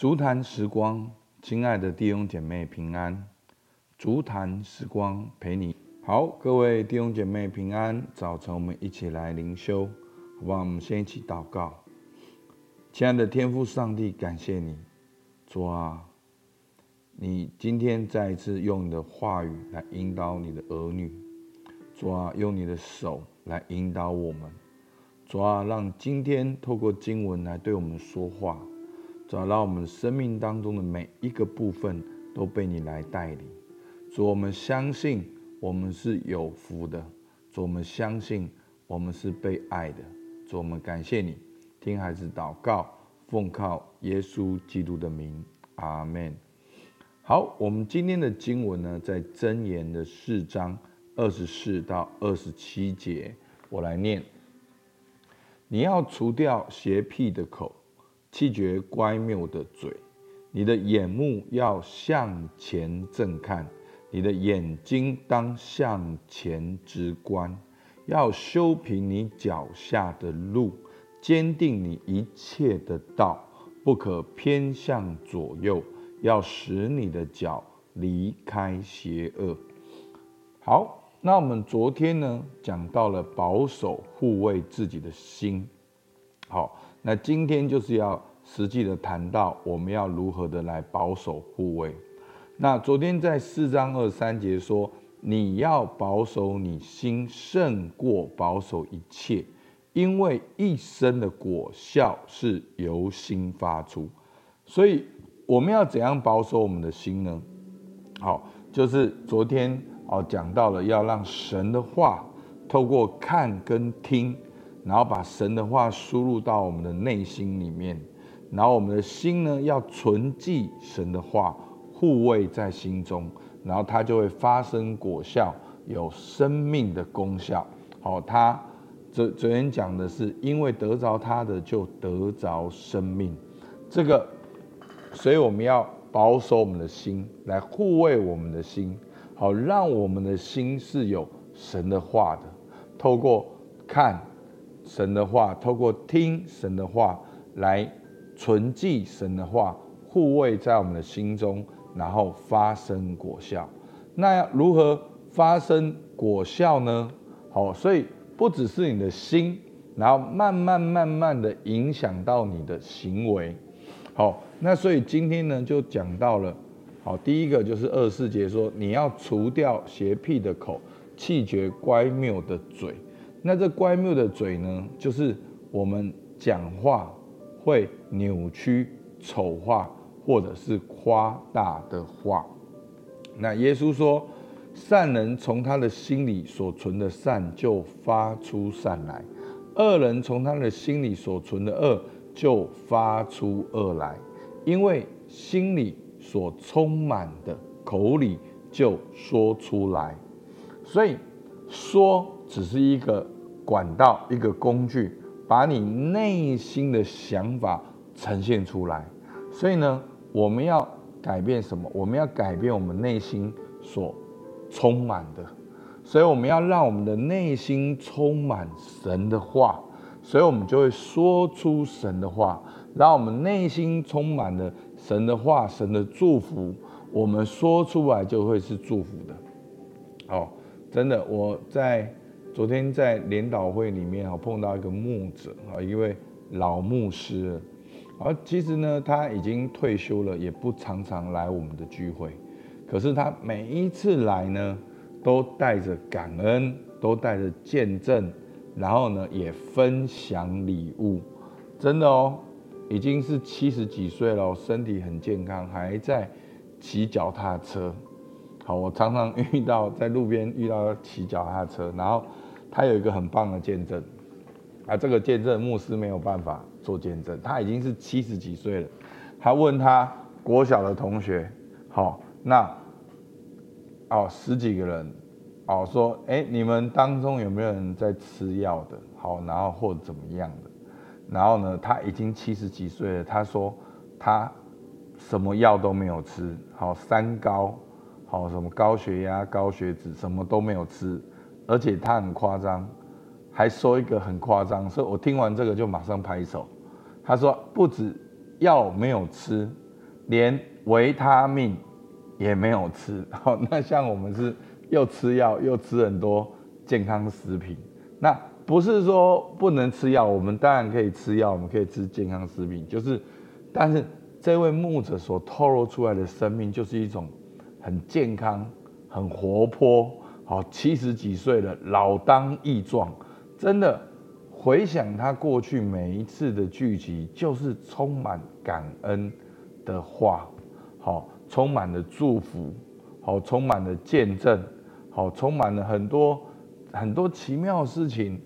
足坛时光，亲爱的弟兄姐妹平安。足坛时光陪你好，各位弟兄姐妹平安。早晨我们一起来灵修，好不好？我们先一起祷告。亲爱的天父上帝，感谢你，主啊，你今天再一次用你的话语来引导你的儿女，主啊，用你的手来引导我们，主啊，让今天透过经文来对我们说话。主啊，让我们生命当中的每一个部分都被你来带领。主，我们相信我们是有福的。主，我们相信我们是被爱的。主，我们感谢你，听孩子祷告，奉靠耶稣基督的名，阿门。好，我们今天的经文呢，在箴言的四章二十四到二十七节，我来念：你要除掉邪僻的口。气绝乖谬的嘴，你的眼目要向前正看，你的眼睛当向前直观，要修平你脚下的路，坚定你一切的道，不可偏向左右，要使你的脚离开邪恶。好，那我们昨天呢，讲到了保守护卫自己的心，好。那今天就是要实际的谈到我们要如何的来保守护卫。那昨天在四章二三节说，你要保守你心胜过保守一切，因为一生的果效是由心发出。所以我们要怎样保守我们的心呢？好，就是昨天哦讲到了要让神的话透过看跟听。然后把神的话输入到我们的内心里面，然后我们的心呢，要存记神的话，护卫在心中，然后它就会发生果效，有生命的功效。好，他昨昨天讲的是，因为得着他的就得着生命，这个，所以我们要保守我们的心，来护卫我们的心，好，让我们的心是有神的话的，透过看。神的话，透过听神的话来存记神的话，护卫在我们的心中，然后发生果效。那如何发生果效呢？好，所以不只是你的心，然后慢慢慢慢的影响到你的行为。好，那所以今天呢就讲到了，好，第一个就是二十四节说，你要除掉邪僻的口，弃绝乖谬的嘴。那这乖谬的嘴呢，就是我们讲话会扭曲、丑化或者是夸大的话。那耶稣说，善人从他的心里所存的善就发出善来，恶人从他的心里所存的恶就发出恶来，因为心里所充满的，口里就说出来。所以说。只是一个管道，一个工具，把你内心的想法呈现出来。所以呢，我们要改变什么？我们要改变我们内心所充满的。所以我们要让我们的内心充满神的话，所以我们就会说出神的话。让我们内心充满了神的话，神的祝福，我们说出来就会是祝福的。哦，真的，我在。昨天在联祷会里面啊，碰到一个牧者啊，一位老牧师，而其实呢，他已经退休了，也不常常来我们的聚会。可是他每一次来呢，都带着感恩，都带着见证，然后呢，也分享礼物。真的哦，已经是七十几岁了，身体很健康，还在骑脚踏车。好，我常常遇到在路边遇到骑脚踏车，然后。他有一个很棒的见证，啊，这个见证牧师没有办法做见证，他已经是七十几岁了。他问他国小的同学，好，那哦十几个人，哦说，哎，你们当中有没有人在吃药的？好，然后或怎么样的？然后呢，他已经七十几岁了，他说他什么药都没有吃，好，三高，好，什么高血压、高血脂，什么都没有吃。而且他很夸张，还说一个很夸张，所以我听完这个就马上拍手。他说不止药没有吃，连维他命也没有吃。好，那像我们是又吃药又吃很多健康食品，那不是说不能吃药，我们当然可以吃药，我们可以吃健康食品，就是，但是这位牧者所透露出来的生命，就是一种很健康、很活泼，好，七十几岁了，老当益壮，真的。回想他过去每一次的聚集，就是充满感恩的话，好，充满了祝福，好，充满了见证，好，充满了很多很多奇妙的事情，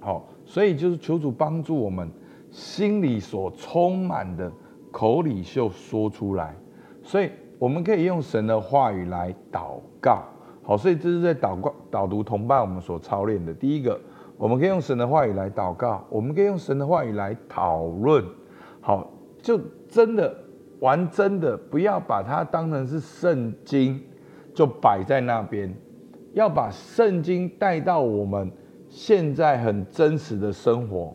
好，所以就是求主帮助我们心里所充满的，口里就说出来，所以我们可以用神的话语来祷告，好，所以这是在祷告导读同伴我们所操练的第一个。我们可以用神的话语来祷告，我们可以用神的话语来讨论。好，就真的玩真的，不要把它当成是圣经，就摆在那边。要把圣经带到我们现在很真实的生活，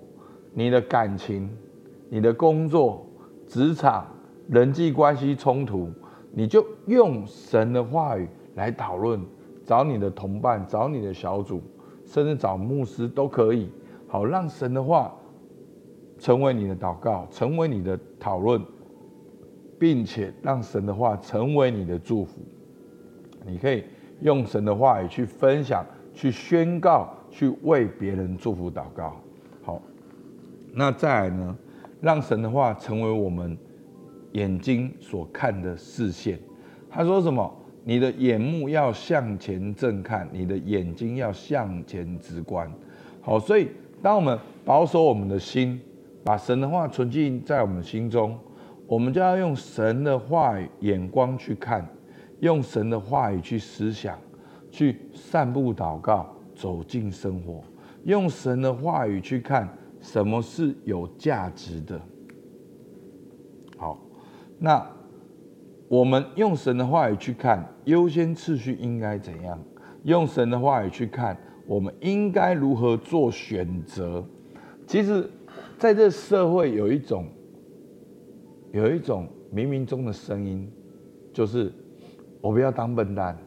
你的感情、你的工作、职场、人际关系冲突，你就用神的话语来讨论，找你的同伴，找你的小组。甚至找牧师都可以，好，让神的话成为你的祷告，成为你的讨论，并且让神的话成为你的祝福。你可以用神的话语去分享、去宣告、去为别人祝福祷告。好，那再来呢？让神的话成为我们眼睛所看的视线。他说什么？你的眼目要向前正看，你的眼睛要向前直观。好，所以当我们保守我们的心，把神的话存进在我们心中，我们就要用神的话语眼光去看，用神的话语去思想，去散步祷告，走进生活，用神的话语去看什么是有价值的。好，那。我们用神的话语去看优先次序应该怎样？用神的话语去看我们应该如何做选择？其实，在这社会有一种有一种冥冥中的声音，就是我不要当笨蛋，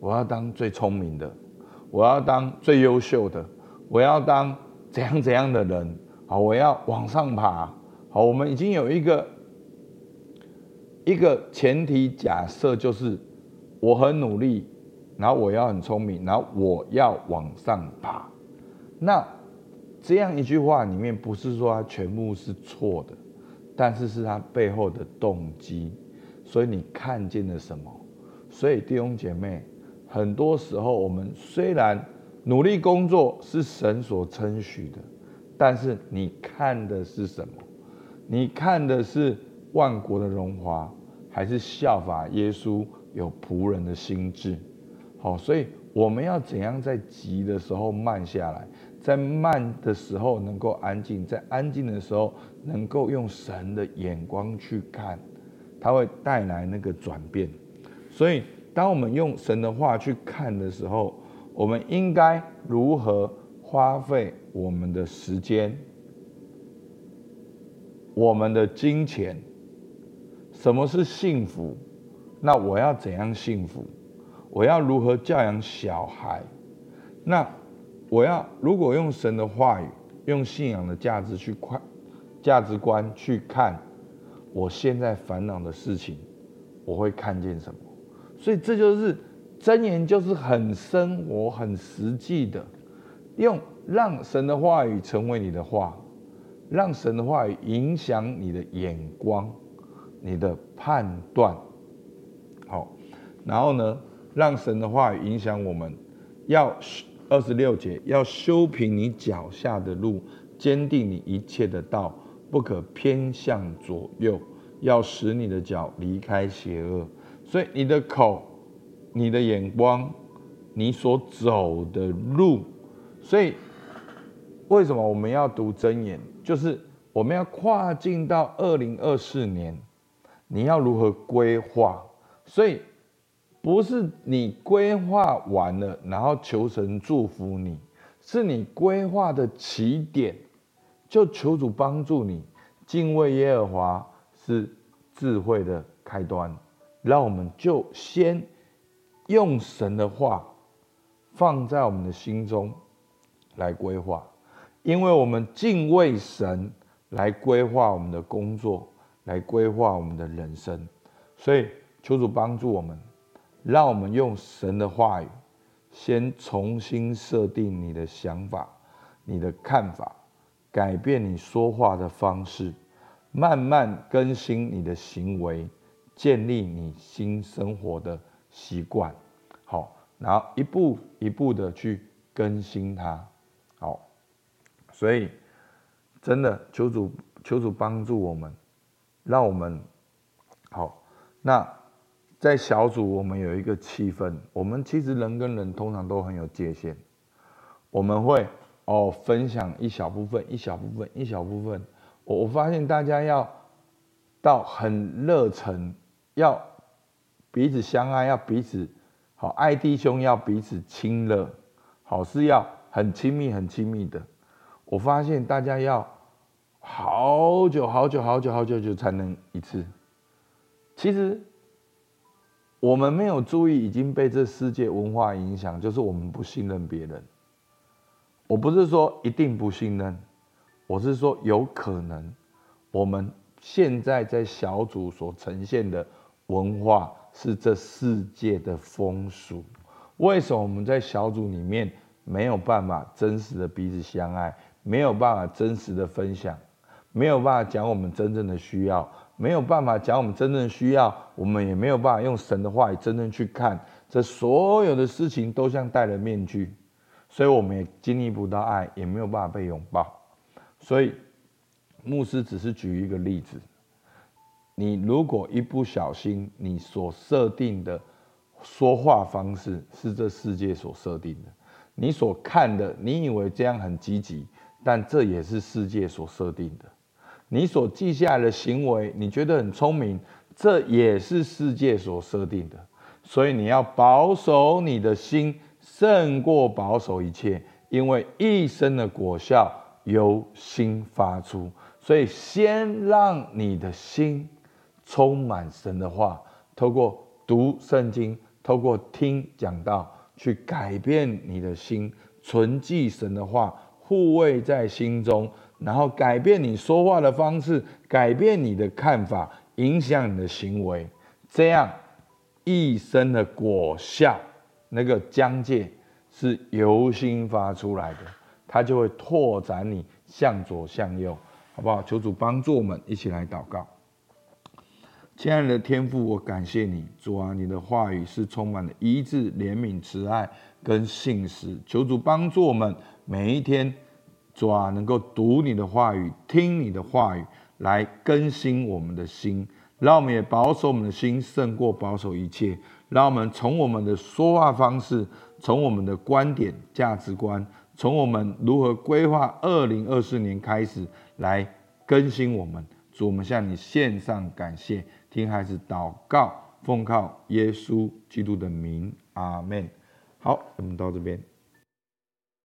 我要当最聪明的，我要当最优秀的，我要当怎样怎样的人。好，我要往上爬。好，我们已经有一个。一个前提假设就是我很努力，然后我要很聪明，然后我要往上爬。那这样一句话里面不是说它全部是错的，但是是它背后的动机。所以你看见了什么？所以弟兄姐妹，很多时候我们虽然努力工作是神所称许的，但是你看的是什么？你看的是万国的荣华。还是效法耶稣有仆人的心志，好，所以我们要怎样在急的时候慢下来，在慢的时候能够安静，在安静的时候能够用神的眼光去看，它会带来那个转变。所以，当我们用神的话去看的时候，我们应该如何花费我们的时间、我们的金钱？什么是幸福？那我要怎样幸福？我要如何教养小孩？那我要如果用神的话语，用信仰的价值去看，价值观去看我现在烦恼的事情，我会看见什么？所以这就是箴言，就是很生活、很实际的，用让神的话语成为你的话，让神的话语影响你的眼光。你的判断，好，然后呢，让神的话语影响我们，要二十六节，要修平你脚下的路，坚定你一切的道，不可偏向左右，要使你的脚离开邪恶。所以你的口，你的眼光，你所走的路，所以为什么我们要读箴言？就是我们要跨进到二零二四年。你要如何规划？所以不是你规划完了，然后求神祝福你，是你规划的起点，就求主帮助你。敬畏耶和华是智慧的开端。让我们就先用神的话放在我们的心中来规划，因为我们敬畏神来规划我们的工作，来规划我们的人生。所以求主帮助我们，让我们用神的话语，先重新设定你的想法、你的看法，改变你说话的方式，慢慢更新你的行为。建立你新生活的习惯，好，然后一步一步的去更新它，好，所以真的求主求主帮助我们，让我们好。那在小组我们有一个气氛，我们其实人跟人通常都很有界限，我们会哦分享一小部分，一小部分，一小部分。我我发现大家要到很热忱。要彼此相爱，要彼此好爱弟兄，要彼此亲热，好是要很亲密、很亲密的。我发现大家要好久、好久、好久、好久久才能一次。其实我们没有注意，已经被这世界文化影响，就是我们不信任别人。我不是说一定不信任，我是说有可能我们现在在小组所呈现的。文化是这世界的风俗。为什么我们在小组里面没有办法真实的彼此相爱，没有办法真实的分享，没有办法讲我们真正的需要，没有办法讲我们真正的需要，我们也没有办法用神的话语真正去看，这所有的事情都像戴了面具，所以我们也经历不到爱，也没有办法被拥抱。所以牧师只是举一个例子。你如果一不小心，你所设定的说话方式是这世界所设定的，你所看的，你以为这样很积极，但这也是世界所设定的。你所记下来的行为，你觉得很聪明，这也是世界所设定的。所以你要保守你的心，胜过保守一切，因为一生的果效由心发出。所以先让你的心。充满神的话，透过读圣经，透过听讲道，去改变你的心，存记神的话，护卫在心中，然后改变你说话的方式，改变你的看法，影响你的行为，这样一生的果效，那个疆界是由心发出来的，它就会拓展你向左向右，好不好？求主帮助我们一起来祷告。亲爱的天父，我感谢你，主啊，你的话语是充满了一致、怜悯、慈爱跟信实。求主帮助我们每一天，主啊，能够读你的话语，听你的话语，来更新我们的心。让我们也保守我们的心，胜过保守一切。让我们从我们的说话方式，从我们的观点、价值观，从我们如何规划二零二四年开始，来更新我们。主，我们向你献上感谢。听孩子祷告，奉靠耶稣基督的名，阿门。好，我们到这边。